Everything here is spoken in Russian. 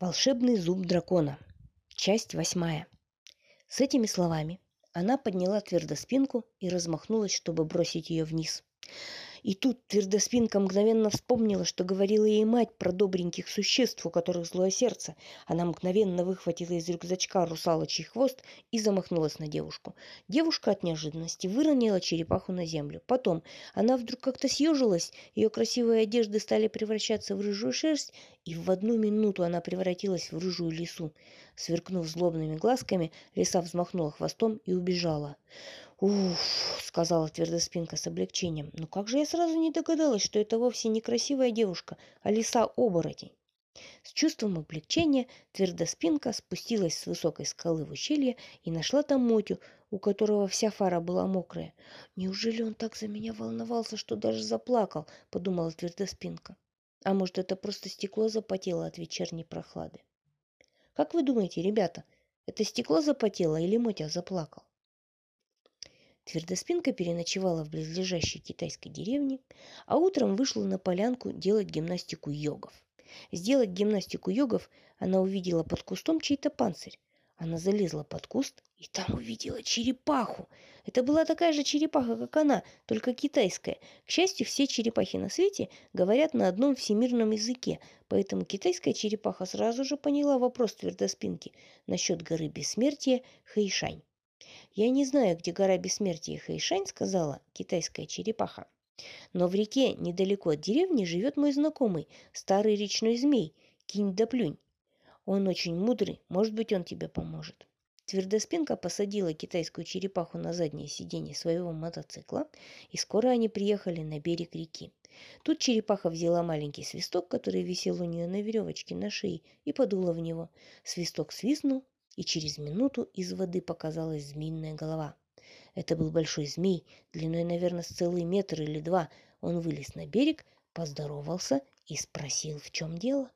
Волшебный зуб дракона. Часть восьмая. С этими словами она подняла твердоспинку и размахнулась, чтобы бросить ее вниз. И тут твердоспинка мгновенно вспомнила, что говорила ей мать про добреньких существ, у которых злое сердце. Она мгновенно выхватила из рюкзачка русалочий хвост и замахнулась на девушку. Девушка от неожиданности выронила черепаху на землю. Потом она вдруг как-то съежилась, ее красивые одежды стали превращаться в рыжую шерсть, и в одну минуту она превратилась в рыжую лису. Сверкнув злобными глазками, лиса взмахнула хвостом и убежала. «Уф!» — сказала твердоспинка с облегчением. «Ну как же я сразу не догадалась, что это вовсе не красивая девушка, а лиса-оборотень?» С чувством облегчения твердоспинка спустилась с высокой скалы в ущелье и нашла там Мотю, у которого вся фара была мокрая. «Неужели он так за меня волновался, что даже заплакал?» — подумала твердоспинка. «А может, это просто стекло запотело от вечерней прохлады?» «Как вы думаете, ребята, это стекло запотело или Мотя заплакал?» Твердоспинка переночевала в близлежащей китайской деревне, а утром вышла на полянку делать гимнастику йогов. Сделать гимнастику йогов она увидела под кустом чей-то панцирь. Она залезла под куст и там увидела черепаху. Это была такая же черепаха, как она, только китайская. К счастью, все черепахи на свете говорят на одном всемирном языке, поэтому китайская черепаха сразу же поняла вопрос твердоспинки насчет горы бессмертия Хэйшань. «Я не знаю, где гора бессмертия Хэйшань», — сказала китайская черепаха. «Но в реке недалеко от деревни живет мой знакомый, старый речной змей, кинь да плюнь. Он очень мудрый, может быть, он тебе поможет». Твердоспинка посадила китайскую черепаху на заднее сиденье своего мотоцикла, и скоро они приехали на берег реки. Тут черепаха взяла маленький свисток, который висел у нее на веревочке на шее, и подула в него. Свисток свистнул, и через минуту из воды показалась змеиная голова. Это был большой змей, длиной, наверное, с целый метр или два. Он вылез на берег, поздоровался и спросил, в чем дело.